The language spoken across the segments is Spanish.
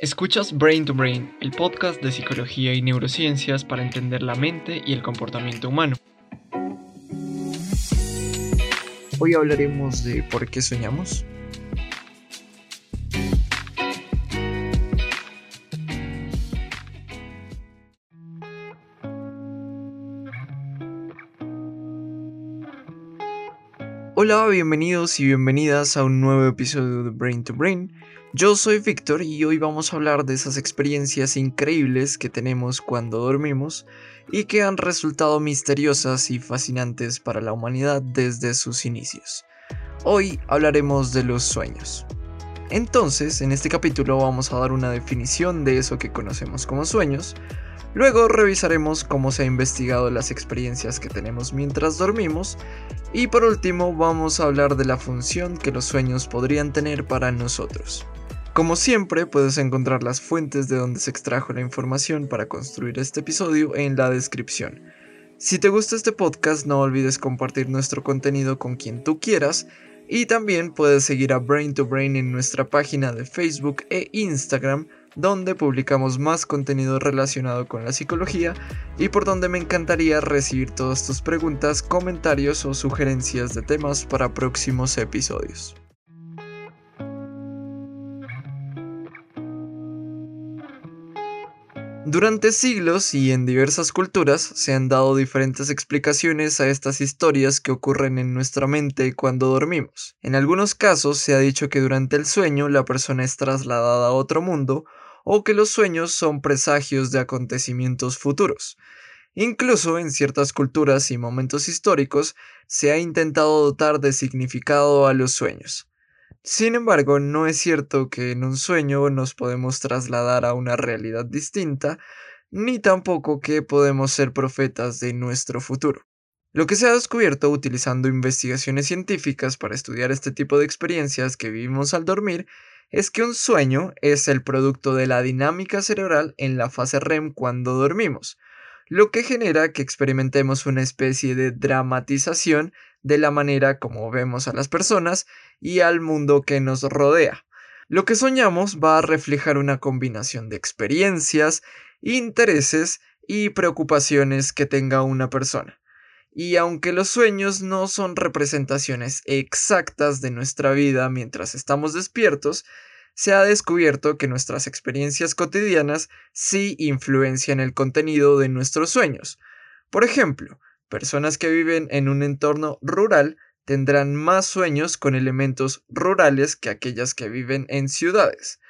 Escuchas Brain to Brain, el podcast de psicología y neurociencias para entender la mente y el comportamiento humano. Hoy hablaremos de por qué soñamos. Hola, bienvenidos y bienvenidas a un nuevo episodio de Brain to Brain. Yo soy Víctor y hoy vamos a hablar de esas experiencias increíbles que tenemos cuando dormimos y que han resultado misteriosas y fascinantes para la humanidad desde sus inicios. Hoy hablaremos de los sueños. Entonces, en este capítulo vamos a dar una definición de eso que conocemos como sueños, Luego revisaremos cómo se ha investigado las experiencias que tenemos mientras dormimos y por último vamos a hablar de la función que los sueños podrían tener para nosotros. Como siempre, puedes encontrar las fuentes de donde se extrajo la información para construir este episodio en la descripción. Si te gusta este podcast, no olvides compartir nuestro contenido con quien tú quieras y también puedes seguir a Brain to Brain en nuestra página de Facebook e Instagram, donde publicamos más contenido relacionado con la psicología y por donde me encantaría recibir todas tus preguntas, comentarios o sugerencias de temas para próximos episodios. Durante siglos y en diversas culturas se han dado diferentes explicaciones a estas historias que ocurren en nuestra mente cuando dormimos. En algunos casos se ha dicho que durante el sueño la persona es trasladada a otro mundo o que los sueños son presagios de acontecimientos futuros. Incluso en ciertas culturas y momentos históricos se ha intentado dotar de significado a los sueños. Sin embargo, no es cierto que en un sueño nos podemos trasladar a una realidad distinta, ni tampoco que podemos ser profetas de nuestro futuro. Lo que se ha descubierto utilizando investigaciones científicas para estudiar este tipo de experiencias que vivimos al dormir es que un sueño es el producto de la dinámica cerebral en la fase REM cuando dormimos, lo que genera que experimentemos una especie de dramatización de la manera como vemos a las personas y al mundo que nos rodea. Lo que soñamos va a reflejar una combinación de experiencias, intereses y preocupaciones que tenga una persona. Y aunque los sueños no son representaciones exactas de nuestra vida mientras estamos despiertos, se ha descubierto que nuestras experiencias cotidianas sí influencian el contenido de nuestros sueños. Por ejemplo, Personas que viven en un entorno rural tendrán más sueños con elementos rurales que aquellas que viven en ciudades.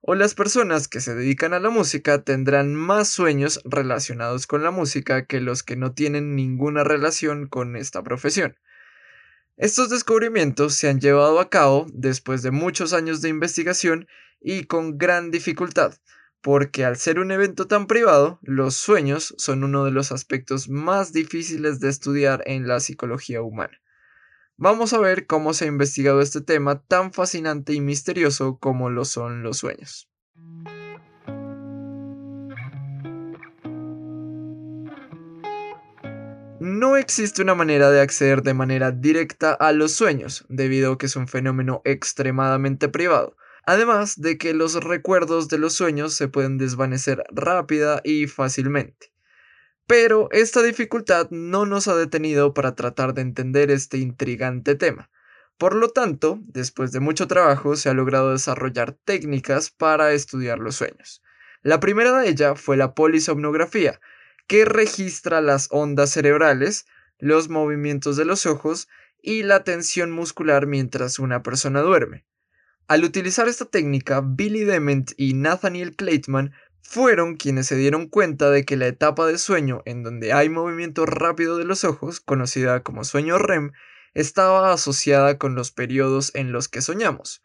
O las personas que se dedican a la música tendrán más sueños relacionados con la música que los que no tienen ninguna relación con esta profesión. Estos descubrimientos se han llevado a cabo después de muchos años de investigación y con gran dificultad, porque al ser un evento tan privado, los sueños son uno de los aspectos más difíciles de estudiar en la psicología humana. Vamos a ver cómo se ha investigado este tema tan fascinante y misterioso como lo son los sueños. No existe una manera de acceder de manera directa a los sueños, debido a que es un fenómeno extremadamente privado, además de que los recuerdos de los sueños se pueden desvanecer rápida y fácilmente. Pero esta dificultad no nos ha detenido para tratar de entender este intrigante tema. Por lo tanto, después de mucho trabajo se ha logrado desarrollar técnicas para estudiar los sueños. La primera de ellas fue la polisomnografía, que registra las ondas cerebrales, los movimientos de los ojos y la tensión muscular mientras una persona duerme. Al utilizar esta técnica, Billy Dement y Nathaniel Claytman fueron quienes se dieron cuenta de que la etapa de sueño en donde hay movimiento rápido de los ojos, conocida como sueño REM, estaba asociada con los periodos en los que soñamos.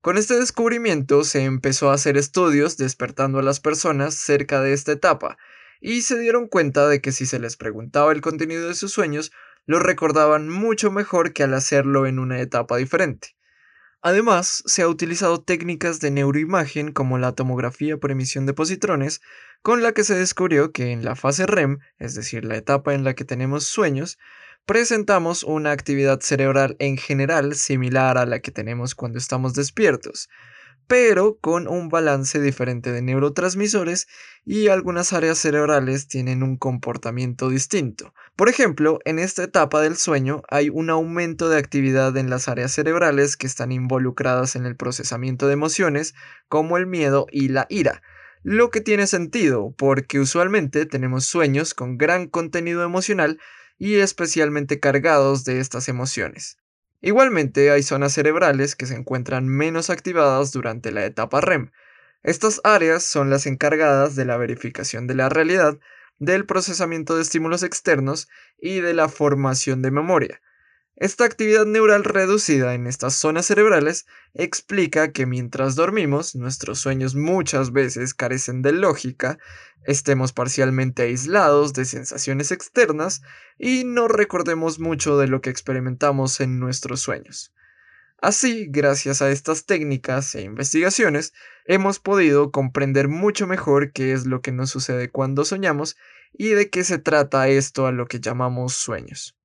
Con este descubrimiento se empezó a hacer estudios despertando a las personas cerca de esta etapa, y se dieron cuenta de que si se les preguntaba el contenido de sus sueños, lo recordaban mucho mejor que al hacerlo en una etapa diferente. Además, se ha utilizado técnicas de neuroimagen como la tomografía por emisión de positrones, con la que se descubrió que en la fase REM, es decir, la etapa en la que tenemos sueños, presentamos una actividad cerebral en general similar a la que tenemos cuando estamos despiertos, pero con un balance diferente de neurotransmisores y algunas áreas cerebrales tienen un comportamiento distinto. Por ejemplo, en esta etapa del sueño hay un aumento de actividad en las áreas cerebrales que están involucradas en el procesamiento de emociones, como el miedo y la ira. Lo que tiene sentido, porque usualmente tenemos sueños con gran contenido emocional y especialmente cargados de estas emociones. Igualmente hay zonas cerebrales que se encuentran menos activadas durante la etapa REM. Estas áreas son las encargadas de la verificación de la realidad, del procesamiento de estímulos externos y de la formación de memoria. Esta actividad neural reducida en estas zonas cerebrales explica que mientras dormimos, nuestros sueños muchas veces carecen de lógica, estemos parcialmente aislados de sensaciones externas y no recordemos mucho de lo que experimentamos en nuestros sueños. Así, gracias a estas técnicas e investigaciones, hemos podido comprender mucho mejor qué es lo que nos sucede cuando soñamos y de qué se trata esto a lo que llamamos sueños.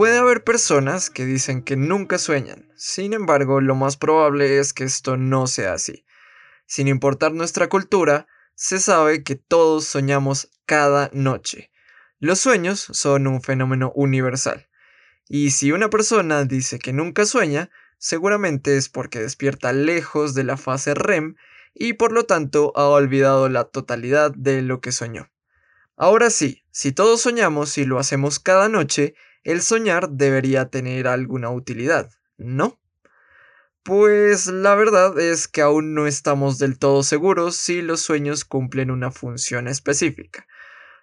Puede haber personas que dicen que nunca sueñan, sin embargo lo más probable es que esto no sea así. Sin importar nuestra cultura, se sabe que todos soñamos cada noche. Los sueños son un fenómeno universal. Y si una persona dice que nunca sueña, seguramente es porque despierta lejos de la fase REM y por lo tanto ha olvidado la totalidad de lo que soñó. Ahora sí, si todos soñamos y lo hacemos cada noche, el soñar debería tener alguna utilidad, ¿no? Pues la verdad es que aún no estamos del todo seguros si los sueños cumplen una función específica,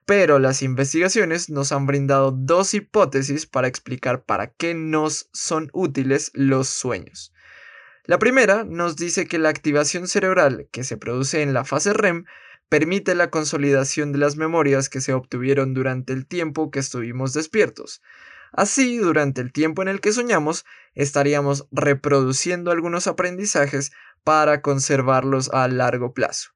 pero las investigaciones nos han brindado dos hipótesis para explicar para qué nos son útiles los sueños. La primera nos dice que la activación cerebral que se produce en la fase REM permite la consolidación de las memorias que se obtuvieron durante el tiempo que estuvimos despiertos. Así, durante el tiempo en el que soñamos, estaríamos reproduciendo algunos aprendizajes para conservarlos a largo plazo.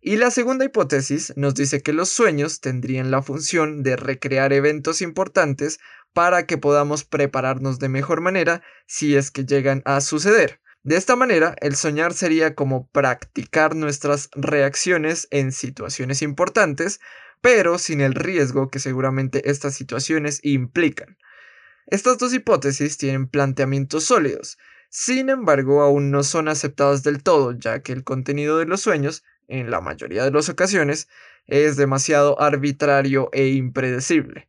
Y la segunda hipótesis nos dice que los sueños tendrían la función de recrear eventos importantes para que podamos prepararnos de mejor manera si es que llegan a suceder. De esta manera, el soñar sería como practicar nuestras reacciones en situaciones importantes, pero sin el riesgo que seguramente estas situaciones implican. Estas dos hipótesis tienen planteamientos sólidos, sin embargo aún no son aceptadas del todo, ya que el contenido de los sueños, en la mayoría de las ocasiones, es demasiado arbitrario e impredecible.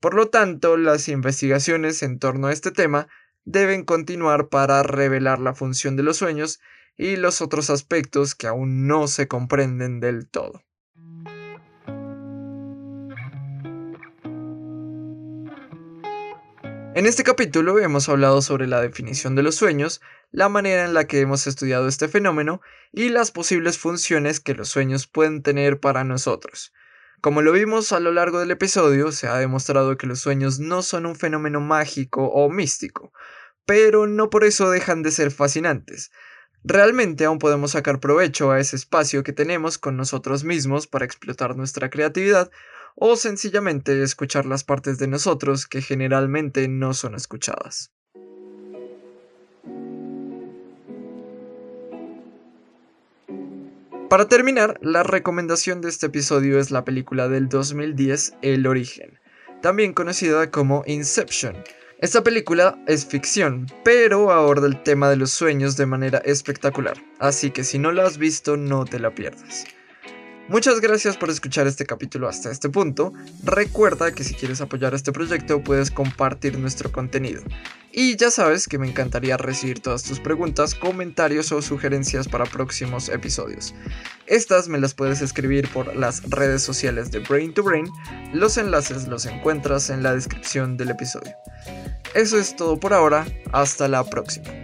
Por lo tanto, las investigaciones en torno a este tema deben continuar para revelar la función de los sueños y los otros aspectos que aún no se comprenden del todo. En este capítulo hemos hablado sobre la definición de los sueños, la manera en la que hemos estudiado este fenómeno y las posibles funciones que los sueños pueden tener para nosotros. Como lo vimos a lo largo del episodio, se ha demostrado que los sueños no son un fenómeno mágico o místico, pero no por eso dejan de ser fascinantes. Realmente aún podemos sacar provecho a ese espacio que tenemos con nosotros mismos para explotar nuestra creatividad o sencillamente escuchar las partes de nosotros que generalmente no son escuchadas. Para terminar, la recomendación de este episodio es la película del 2010 El origen, también conocida como Inception. Esta película es ficción, pero aborda el tema de los sueños de manera espectacular, así que si no la has visto no te la pierdas. Muchas gracias por escuchar este capítulo hasta este punto. Recuerda que si quieres apoyar este proyecto puedes compartir nuestro contenido. Y ya sabes que me encantaría recibir todas tus preguntas, comentarios o sugerencias para próximos episodios. Estas me las puedes escribir por las redes sociales de Brain to Brain. Los enlaces los encuentras en la descripción del episodio. Eso es todo por ahora. Hasta la próxima.